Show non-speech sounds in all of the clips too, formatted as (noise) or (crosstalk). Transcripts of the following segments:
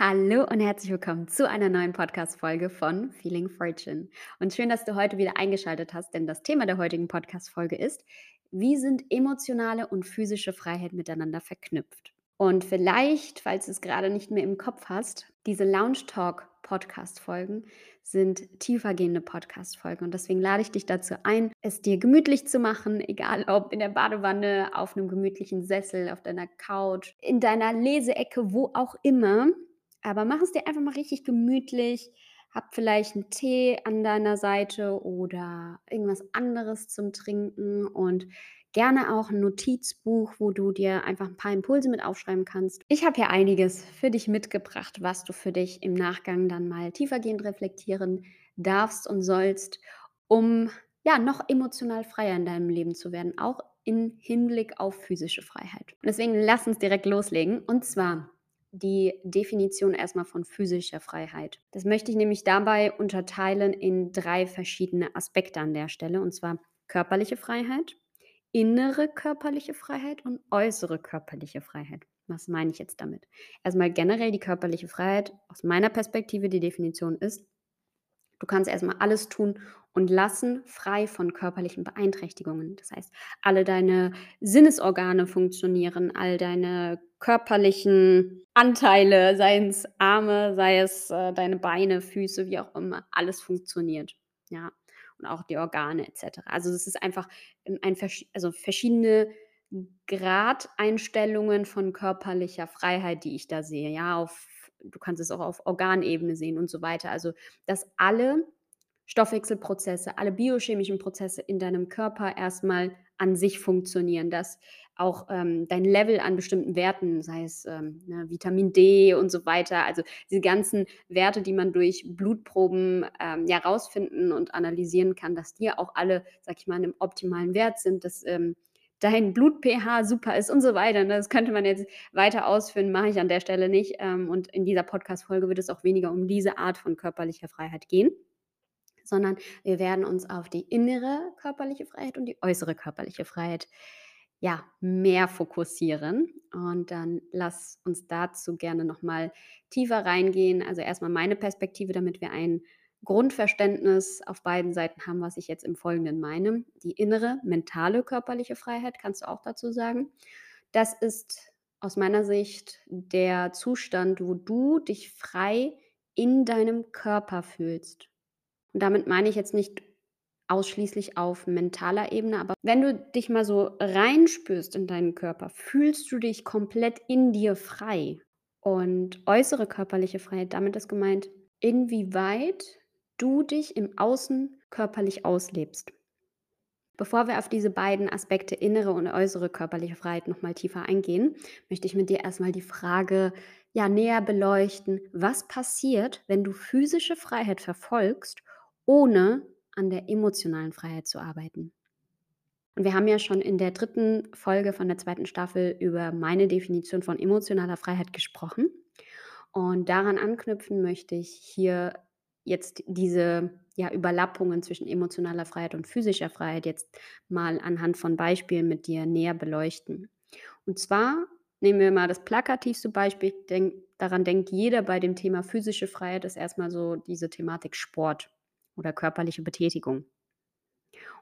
Hallo und herzlich willkommen zu einer neuen Podcast-Folge von Feeling Fortune. Und schön, dass du heute wieder eingeschaltet hast, denn das Thema der heutigen Podcast-Folge ist, wie sind emotionale und physische Freiheit miteinander verknüpft? Und vielleicht, falls du es gerade nicht mehr im Kopf hast, diese Lounge Talk Podcast-Folgen sind tiefergehende Podcast-Folgen. Und deswegen lade ich dich dazu ein, es dir gemütlich zu machen, egal ob in der Badewanne, auf einem gemütlichen Sessel, auf deiner Couch, in deiner Leseecke, wo auch immer. Aber mach es dir einfach mal richtig gemütlich. Hab vielleicht einen Tee an deiner Seite oder irgendwas anderes zum Trinken und gerne auch ein Notizbuch, wo du dir einfach ein paar Impulse mit aufschreiben kannst. Ich habe hier einiges für dich mitgebracht, was du für dich im Nachgang dann mal tiefergehend reflektieren darfst und sollst, um ja noch emotional freier in deinem Leben zu werden, auch im Hinblick auf physische Freiheit. Und deswegen lass uns direkt loslegen. Und zwar die Definition erstmal von physischer Freiheit. Das möchte ich nämlich dabei unterteilen in drei verschiedene Aspekte an der Stelle, und zwar körperliche Freiheit, innere körperliche Freiheit und äußere körperliche Freiheit. Was meine ich jetzt damit? Erstmal generell die körperliche Freiheit. Aus meiner Perspektive die Definition ist, du kannst erstmal alles tun und lassen, frei von körperlichen Beeinträchtigungen. Das heißt, alle deine Sinnesorgane funktionieren, all deine körperlichen Anteile, sei es Arme, sei es äh, deine Beine, Füße, wie auch immer, alles funktioniert. Ja, und auch die Organe etc. Also es ist einfach ein, also verschiedene Gradeinstellungen von körperlicher Freiheit, die ich da sehe. Ja, auf, du kannst es auch auf Organebene sehen und so weiter. Also, dass alle Stoffwechselprozesse, alle biochemischen Prozesse in deinem Körper erstmal an sich funktionieren, dass auch ähm, dein Level an bestimmten Werten, sei es ähm, ne, Vitamin D und so weiter, also diese ganzen Werte, die man durch Blutproben ähm, ja rausfinden und analysieren kann, dass die auch alle, sag ich mal, einem optimalen Wert sind, dass ähm, dein Blut-pH super ist und so weiter. Ne? Das könnte man jetzt weiter ausführen, mache ich an der Stelle nicht. Ähm, und in dieser Podcast-Folge wird es auch weniger um diese Art von körperlicher Freiheit gehen sondern wir werden uns auf die innere körperliche Freiheit und die äußere körperliche Freiheit ja, mehr fokussieren. Und dann lass uns dazu gerne nochmal tiefer reingehen. Also erstmal meine Perspektive, damit wir ein Grundverständnis auf beiden Seiten haben, was ich jetzt im Folgenden meine. Die innere, mentale körperliche Freiheit, kannst du auch dazu sagen. Das ist aus meiner Sicht der Zustand, wo du dich frei in deinem Körper fühlst. Und damit meine ich jetzt nicht ausschließlich auf mentaler Ebene, aber wenn du dich mal so reinspürst in deinen Körper, fühlst du dich komplett in dir frei. Und äußere körperliche Freiheit, damit ist gemeint, inwieweit du dich im Außen körperlich auslebst. Bevor wir auf diese beiden Aspekte innere und äußere körperliche Freiheit nochmal tiefer eingehen, möchte ich mit dir erstmal die Frage ja näher beleuchten, was passiert, wenn du physische Freiheit verfolgst ohne an der emotionalen Freiheit zu arbeiten. Und wir haben ja schon in der dritten Folge von der zweiten Staffel über meine Definition von emotionaler Freiheit gesprochen. Und daran anknüpfen möchte ich hier jetzt diese ja, Überlappungen zwischen emotionaler Freiheit und physischer Freiheit jetzt mal anhand von Beispielen mit dir näher beleuchten. Und zwar nehmen wir mal das plakativste Beispiel. Denk, daran denkt jeder bei dem Thema physische Freiheit, ist erstmal so diese Thematik Sport oder körperliche Betätigung.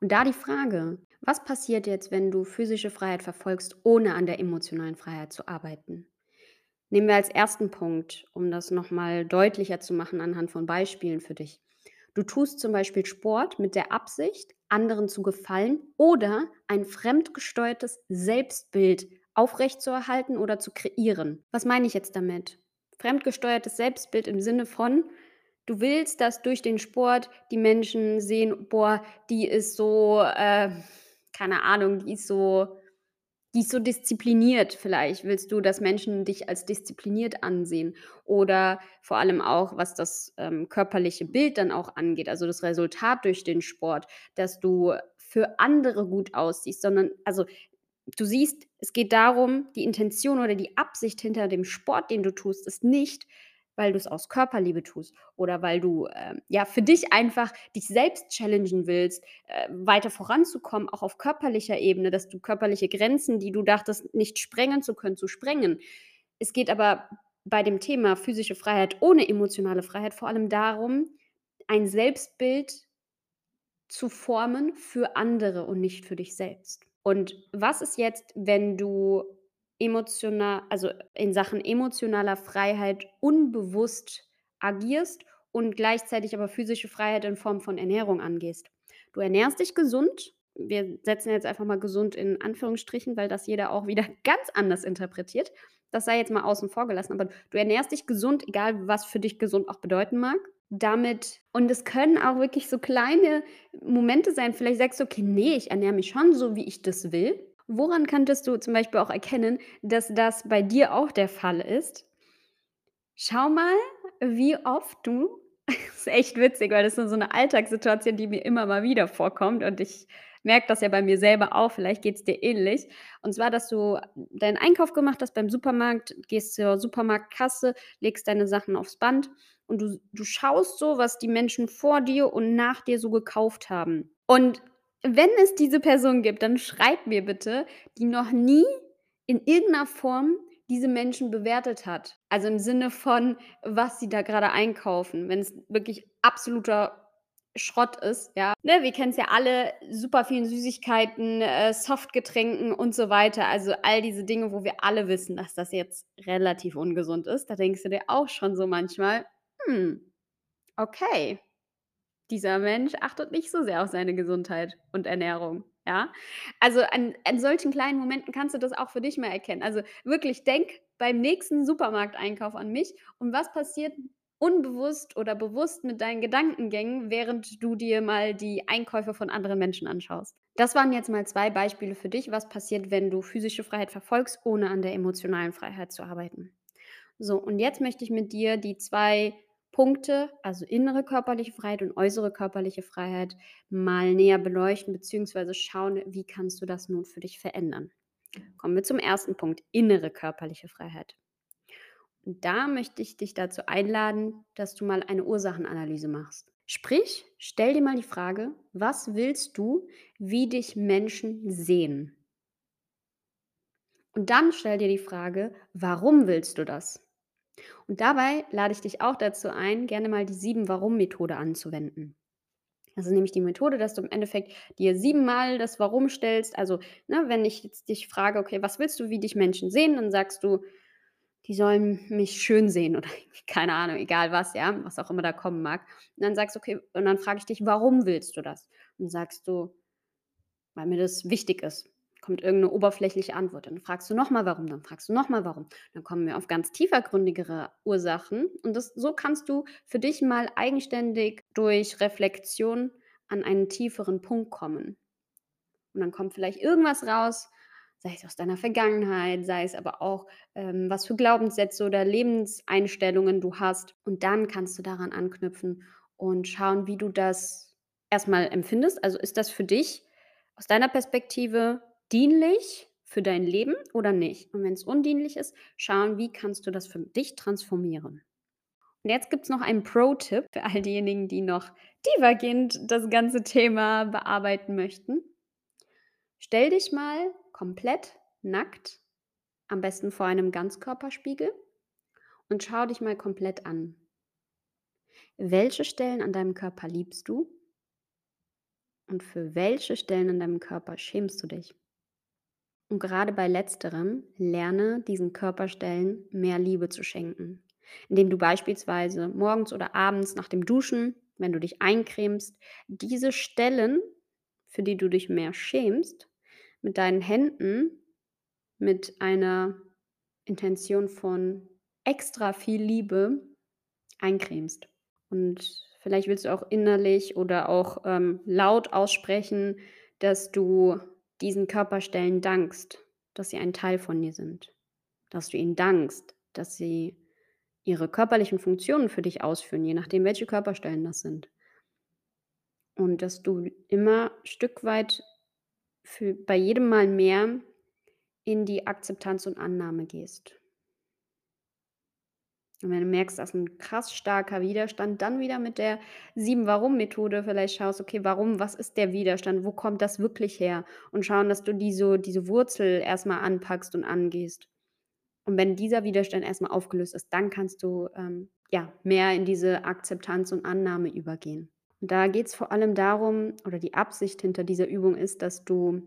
Und da die Frage, was passiert jetzt, wenn du physische Freiheit verfolgst, ohne an der emotionalen Freiheit zu arbeiten? Nehmen wir als ersten Punkt, um das nochmal deutlicher zu machen anhand von Beispielen für dich. Du tust zum Beispiel Sport mit der Absicht, anderen zu gefallen oder ein fremdgesteuertes Selbstbild aufrechtzuerhalten oder zu kreieren. Was meine ich jetzt damit? Fremdgesteuertes Selbstbild im Sinne von, Du willst, dass durch den Sport die Menschen sehen: „Boah, die ist so, äh, keine Ahnung, die ist so die ist so diszipliniert.“ Vielleicht willst du, dass Menschen dich als diszipliniert ansehen oder vor allem auch, was das, ähm, körperliche Bild dann auch angeht, also das Resultat durch den Sport, dass du für andere gut aussiehst, sondern also, du siehst, es geht darum, die Intention oder die Absicht hinter dem Sport, den du tust, ist nicht weil du es aus Körperliebe tust oder weil du, ähm, ja, für dich einfach dich selbst challengen willst, äh, weiter voranzukommen, auch auf körperlicher Ebene, dass du körperliche Grenzen, die du dachtest, nicht sprengen zu können, zu sprengen. Es geht aber bei dem Thema physische Freiheit ohne emotionale Freiheit vor allem darum, ein Selbstbild zu formen für andere und nicht für dich selbst. Und was ist jetzt, wenn du emotional also, in Sachen emotionaler Freiheit unbewusst agierst und gleichzeitig aber physische Freiheit in Form von Ernährung angehst? Du ernährst dich gesund. Wir setzen jetzt einfach mal gesund in Anführungsstrichen, weil das jeder auch wieder (laughs) ganz anders interpretiert. Das sei jetzt mal außen vor gelassen, aber du ernährst dich gesund, egal was für dich gesund auch bedeuten mag. Damit und es können auch wirklich so kleine Momente sein. Vielleicht sagst du: „Okay, ne, ich ernähre mich schon so, wie ich das will.“ Woran könntest du zum Beispiel auch erkennen, dass das bei dir auch der Fall ist? Schau mal, wie oft du (laughs) ist echt witzig, weil das ist so 'ne Alltagssituation, die mir immer mal wieder vorkommt und ich merke das ja bei mir selber auch, vielleicht geht's dir ähnlich. Und zwar, dass du deinen Einkauf gemacht hast beim Supermarkt, gehst zur Supermarktkasse, legst deine Sachen aufs Band und du du schaust so, was die Menschen vor dir und nach dir so gekauft haben. Und wenn es diese Person gibt, dann schreib mir bitte, die noch nie in irgend 'ner Form diese Menschen bewertet hat. Also, im Sinne von, was sie da grade einkaufen, wenn's wirklich absoluter Schrott ist, ja. Ne, wir kennen's ja alle, super vielen Süßigkeiten, äh, Softgetränken und so weiter. Also, all diese Dinge, wo wir alle wissen, dass das jetzt relativ ungesund ist. Da denkst du dir auch schon so manchmal: „Hm, okay, dieser Mensch achtet nicht so sehr auf seine Gesundheit und Ernährung“, ja? Also, an an solchen kleinen Momenten kannst du das auch für dich mal erkennen. Also, wirklich, denk beim nächsten Supermarkteinkauf an mich und was passiert unbewusst oder bewusst mit deinen Gedankengängen, während du dir mal die Einkäufe von anderen Menschen anschaust. Das waren jetzt mal 2 Beispiele für dich, was passiert, wenn du physische Freiheit verfolgst, ohne an der emotionalen Freiheit zu arbeiten. So, und jetzt möchte ich mit dir die 2 Punkte, also innere körperliche Freiheit und äußere körperliche Freiheit, mal näher beleuchten beziehungsweise schauen, wie kannst du das nun für dich verändern. Kommen wir zum 1. Punkt, innere körperliche Freiheit. Und da möchte ich dich dazu einladen, dass du mal eine Ursachenanalyse machst. Sprich, stell dir mal die Frage: „Was willst du, wie dich Menschen sehen?“ Und dann stell dir die Frage: „Warum willst du das?“ Und dabei lade ich dich auch dazu ein, gerne mal die 7-Warum-Methode anzuwenden. Das ist nämlich die Methode, dass du im Endeffekt dir 7 Mal das Warum stellst. Also, ne, wenn ich jetzt dich frage: „Okay, was willst du, wie dich Menschen sehen?“ Dann sagst du: „Die sollen mich schön sehen“ oder (laughs) keine Ahnung, egal was, ja, was auch immer da kommen mag. Und dann sagst du: „Okay“ und dann frage ich dich: „Warum willst du das?“ Und sagst du: „Weil mir das wichtig ist.“ Kommt irgend 'ne oberflächliche Antwort. Dann fragst du noch mal: „Warum?“ Dann fragst du noch mal: „Warum?“ Dann kommen wir auf ganz tiefergründigere Ursachen und das so kannst du für dich mal eigenständig durch Reflexion an einen tieferen Punkt kommen. Und dann kommt vielleicht irgendwas raus, sei es aus deiner Vergangenheit, sei es aber auch, ähm, was für Glaubenssätze oder Lebenseinstellungen du hast. Und dann kannst du daran anknüpfen und schauen, wie du das erst mal empfindest. Also, ist das für dich aus deiner Perspektive dienlich für dein Leben oder nicht? Und wenn's undienlich ist, schauen, wie kannst du das für dich transformieren? Und jetzt gibt's noch einen Pro-Tipp für all diejenigen, die noch tiefergehend das ganze Thema bearbeiten möchten. Stell dich mal komplett nackt, am besten vor einem Ganzkörperspiegel und schau dich mal komplett an. Welche Stellen an deinem Körper liebst du? Und für welche Stellen an deinem Körper schämst du dich? Und grade bei Letzterem lerne diesen Körperstellen mehr Liebe zu schenken, indem du beispielsweise morgens oder abends nach dem Duschen, wenn du dich eincremst, diese Stellen, für die du dich mehr schämst, mit deinen Händen mit einer Intention von extra viel Liebe eincremst. Und vielleicht willst du auch innerlich oder auch, ähm, laut aussprechen, dass du diesen Körperstellen dankst, dass sie ein Teil von dir sind. Dass du ihnen dankst, dass sie ihre körperlichen Funktionen für dich ausführen, je nachdem, welche Körperstellen das sind. Und dass du immer Stück weit für bei jedem Mal mehr in die Akzeptanz und Annahme gehst. Und wenn du merkst, da ist 'n krass starker Widerstand, dann wieder mit der 7-Warum-Methode vielleicht schaust: „Okay, warum was ist der Widerstand? Wo kommt das wirklich her?“ Und schauen, dass du die so diese Wurzel erst mal anpackst und angehst. Und wenn dieser Widerstand erst mal aufgelöst ist, dann kannst du, ähm, ja, mehr in diese Akzeptanz und Annahme übergehen. Und da geht's vor allem darum oder die Absicht hinter dieser Übung ist, dass du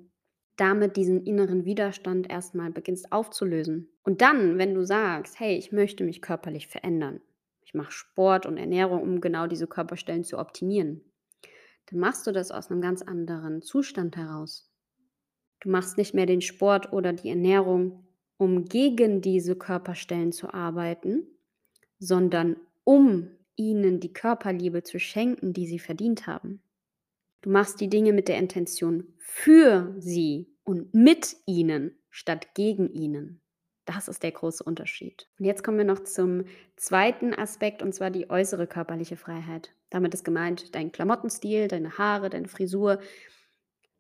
damit diesen inneren Widerstand erst mal beginnst aufzulösen. Und dann, wenn du sagst: „Hey, ich möchte mich körperlich verändern. Ich mache Sport und Ernährung, um genau diese Körperstellen zu optimieren.“ Dann machst du das aus 'nem ganz anderen Zustand heraus. Du machst nicht mehr den Sport oder die Ernährung, um gegen diese Körperstellen zu arbeiten, sondern um ihnen die Körperliebe zu schenken, die sie verdient haben. Du machst die Dinge mit der Intention für sie und mit ihnen statt gegen ihnen. Das ist der große Unterschied. Und jetzt kommen wir noch zum zweiten Aspekt, und zwar die äußere körperliche Freiheit. Damit ist gemeint dein Klamottenstil, deine Haare, deine Frisur,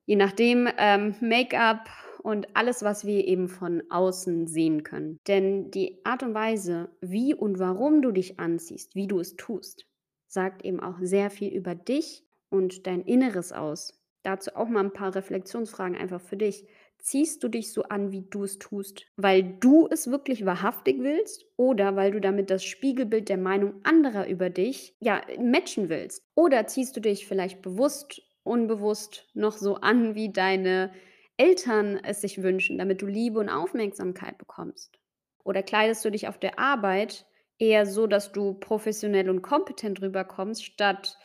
je nachdem, ähm, Make-up und alles, was wir eben von außen sehen können. Denn die Art und Weise, wie und warum du dich anziehst, wie du es tust, sagt eben auch sehr viel über dich und dein Inneres aus. Dazu auch mal 'n paar Reflexionsfragen einfach für dich. Ziehst du dich so an, wie du es tust, weil du es wirklich wahrhaftig willst oder weil du damit das Spiegelbild der Meinung anderer über dich, ja, matchen willst? Oder ziehst du dich vielleicht bewusst, unbewusst noch so an, wie deine Eltern es sich wünschen, damit du Liebe und Aufmerksamkeit bekommst? Oder kleidest du dich auf der Arbeit eher so, dass du professionell und kompetent rüberkommst, statt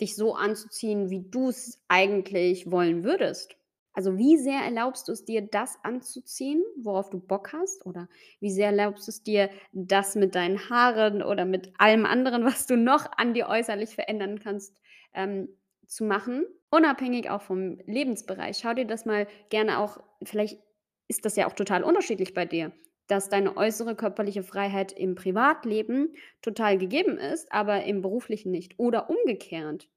dich so anzuziehen, wie du's eigentlich wollen würdest? Also, wie sehr erlaubst du es dir, das anzuziehen, worauf du Bock hast? Oder wie sehr erlaubst du es dir, das mit deinen Haaren oder mit allem anderen, was du noch an dir äußerlich verändern kannst, ähm, zu machen, unabhängig auch vom Lebensbereich? Schau dir das mal gerne auch vielleicht ist das ja auch total unterschiedlich bei dir, dass deine äußere körperliche Freiheit im Privatleben total gegeben ist, aber im Beruflichen nicht oder umgekehrt.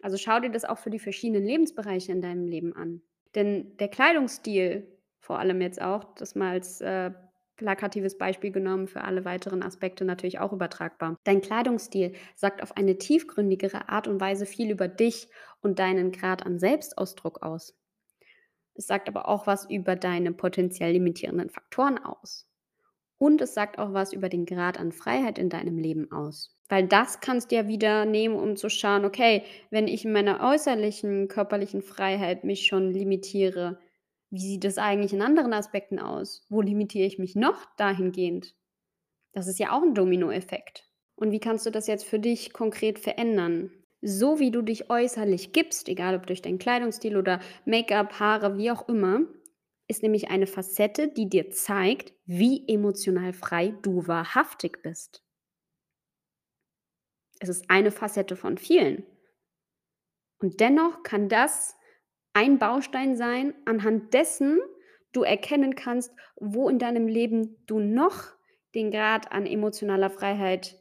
Also, schau dir das auch für die verschiedenen Lebensbereiche in deinem Leben an. Denn der Kleidungsstil, vor allem jetzt auch, das mal als, äh, plakatives Beispiel genommen, für alle weiteren Aspekte natürlich auch übertragbar. Dein Kleidungsstil sagt auf eine tiefgründigere Art und Weise viel über dich und deinen Grad an Selbstausdruck aus. Es sagt aber auch was über deine potenziell limitierenden Faktoren aus. Und es sagt auch was über den Grad an Freiheit in deinem Leben aus. Weil das kannst du ja wieder nehmen, um zu schauen: „Okay, wenn ich in meiner äußerlichen körperlichen Freiheit mich schon limitiere, wie sieht es eigentlich in anderen Aspekten aus? Wo limitiere ich mich noch dahingehend?“ Das ist ja auch 'n Dominoeffekt. Und wie kannst du das jetzt für dich konkret verändern? So wie du dich äußerlich gibst, egal ob durch deinen Kleidungsstil oder Make-up, Haare, wie auch immer, ist nämlich eine Facette, die dir zeigt, wie emotional frei du wahrhaftig bist. Es ist eine Facette von vielen. Und dennoch kann das ein Baustein sein, anhand dessen du erkennen kannst, wo in deinem Leben du noch den Grad an emotionaler Freiheit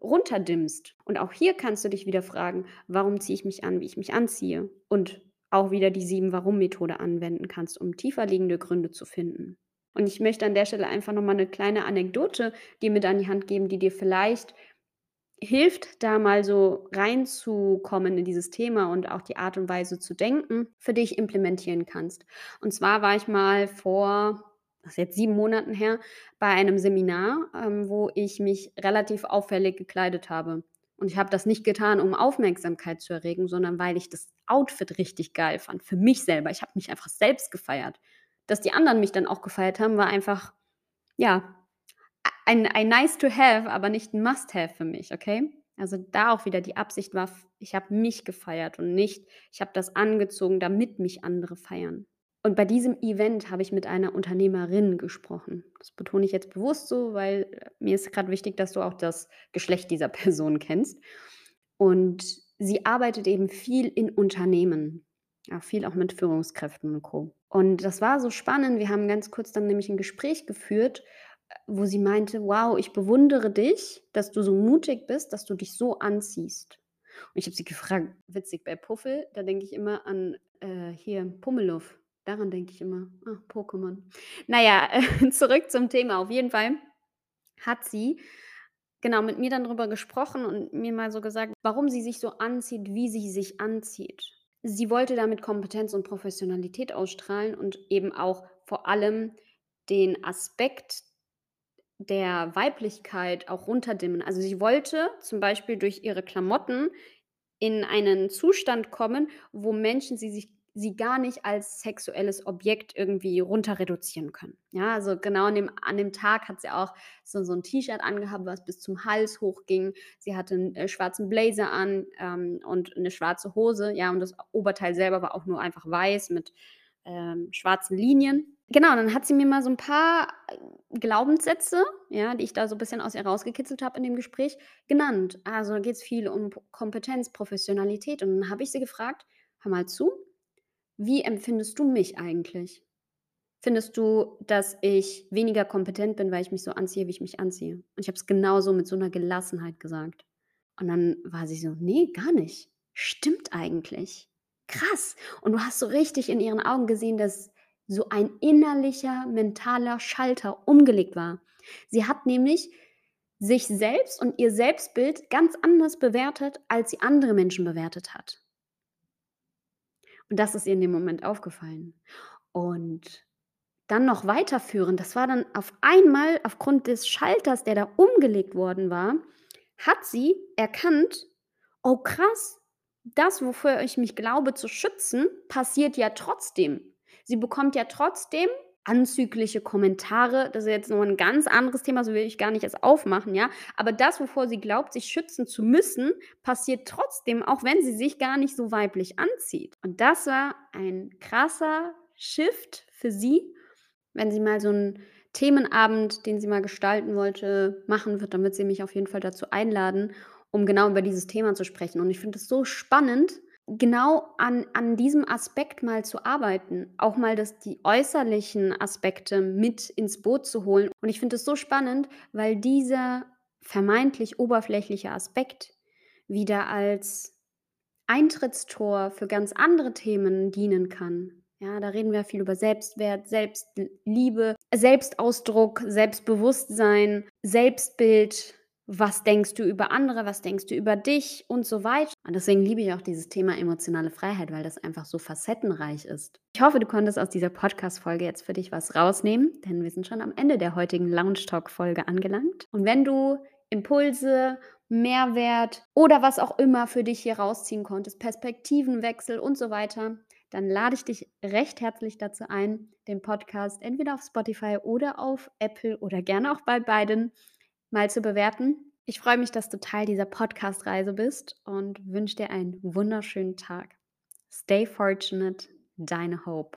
runterdimmst. Und auch hier kannst du dich wieder fragen: „Warum ziehe ich mich an, wie ich mich anziehe?“ Und auch wieder die 7-Warum-Methode anwenden kannst, um tiefer liegende Gründe zu finden. Und ich möchte an der Stelle einfach noch mal 'ne kleine Anekdote dir mit an die Hand geben, die dir vielleicht hilft, da mal so reinzukommen in dieses Thema und auch die Art und Weise zu denken, für dich implementieren kannst. Und zwar war ich mal vor das ist jetzt 7 Monaten her, bei einem Seminar, ähm, wo ich mich relativ auffällig gekleidet habe. Und ich habe das nicht getan, um Aufmerksamkeit zu erregen, sondern weil ich das Outfit richtig geil fand, für mich selber. Ich habe mich einfach selbst gefeiert. Dass die anderen mich dann auch gefeiert haben, war einfach, ja, ein ein nice to have, aber nicht 'n must have für mich, okay? Also, da auch wieder die Absicht war ich habe mich gefeiert und nicht ich habe das angezogen, damit mich andere feiern. Und bei diesem Event habe ich mit einer Unternehmerin gesprochen. Das betone ich jetzt bewusst so, weil, äh, mir ist grad wichtig, dass du auch das Geschlecht dieser (laughs) Person kennst. Und sie arbeitet eben viel in Unternehmen, ja, viel auch mit Führungskräften und Co. Und das war so spannend. Wir haben ganz kurz dann nämlich 'n Gespräch geführt, wo sie meinte: „Wow, ich bewundere dich, dass du so mutig bist, dass du dich so anziehst.“ Und ich habe sie gefragt witzig, bei Puffel, da denke ich immer an, äh, hier Pummeluff. Daran denke ich immer. Ah, Pokémon. Na ja, äh, (laughs) zurück zum Thema. Auf jeden Fall hat sie, genau, mit mir dann drüber gesprochen und mir mal so gesagt, warum sie sich so anzieht, wie sie sich anzieht. Sie wollte damit Kompetenz und Professionalität ausstrahlen und eben auch vor allem den Aspekt der Weiblichkeit auch runterdimmen. Also, sie wollte zum Beispiel durch ihre Klamotten in einen Zustand kommen, wo Menschen sie sich sie gar nicht als sexuelles Objekt irgendwie runter reduzieren können. Ja, also genau an dem an dem Tag hat sie auch so so 'n T-Shirt angehabt, was bis zum Hals hochging. Sie hatte 'n, äh, schwarzen Blazer an, ähm, und 'ne schwarze Hose, ja, und das Oberteil selber war auch nur einfach weiß mit, ähm, schwarzen Linien. Genau, dann hat sie mir mal so 'n paar, äh, Glaubenssätze, ja, die ich da so bisschen aus ihr rausgekitzelt habe in dem Gespräch, genannt. Also, da geht's viel um Kompetenz, Professionalität und dann habe ich sie gefragt: „Hör mal zu, wie empfindest du mich eigentlich? Findest du, dass ich weniger kompetent bin, weil ich mich so anziehe, wie ich mich anziehe?“ Und ich habe es genauso mit so 'ner Gelassenheit gesagt. Und dann war sie so: „Ne, gar nicht. Stimmt eigentlich. Krass.“ Und du hast so richtig in ihren Augen gesehen, dass so ein innerlicher mentaler Schalter umgelegt war. Sie hat nämlich sich selbst und ihr Selbstbild ganz anders bewertet, als sie andere Menschen bewertet hat. Und das ist ihr in dem Moment aufgefallen. Und dann noch weiterführend, das war dann auf einmal aufgrund des Schalters, der da umgelegt worden war, hat sie erkannt: „Oh krass, das, wofür ich mich glaube zu schützen, passiert ja trotzdem.“ Sie bekommt ja trotzdem anzügliche Kommentare. Das ist jetzt noch mal 'n ganz anderes Thema, das will ich gar nicht erst aufmachen, ja? Aber das, wovor sie glaubt, sich schützen zu müssen, passiert trotzdem, auch wenn sie sich gar nicht so weiblich anzieht. Und das war ein krasser Shift für sie. Wenn sie mal so 'n Themenabend, den sie mal gestalten wollte, machen wird, wird sie mich auf jeden Fall dazu einladen, um genau über dieses Thema zu sprechen. Und ich finde es so spannend, genau an an diesem Aspekt mal zu arbeiten, auch mal das die äußerlichen Aspekte mit ins Boot zu holen. Und ich finde es so spannend, weil dieser vermeintlich oberflächliche Aspekt wieder als Eintrittstor für ganz andere Themen dienen kann. Ja, da reden wir viel über Selbstwert, Selbstliebe, Selbstausdruck, Selbstbewusstsein, Selbstbild. Was denkst du über andere? Was denkst du über dich? Und so weit. Und deswegen liebe ich auch dieses Thema emotionale Freiheit, weil das einfach so facettenreich ist. Ich hoffe, du konntest aus dieser Podcast-Folge jetzt für dich was rausnehmen, denn wir sind schon am Ende der heutigen Lounge Talk-Folge angelangt. Und wenn du Impulse, Mehrwert oder was auch immer für dich hier rausziehen konntest, Perspektivenwechsel und so weiter, dann lade ich dich recht herzlich dazu ein, den Podcast entweder auf Spotify oder auf Apple oder gerne auch bei beiden mal zu bewerten. Ich freue mich, dass du Teil dieser Podcast-Reise bist und wünsche dir einen wunderschönen Tag. Stay fortunate, deine Hope.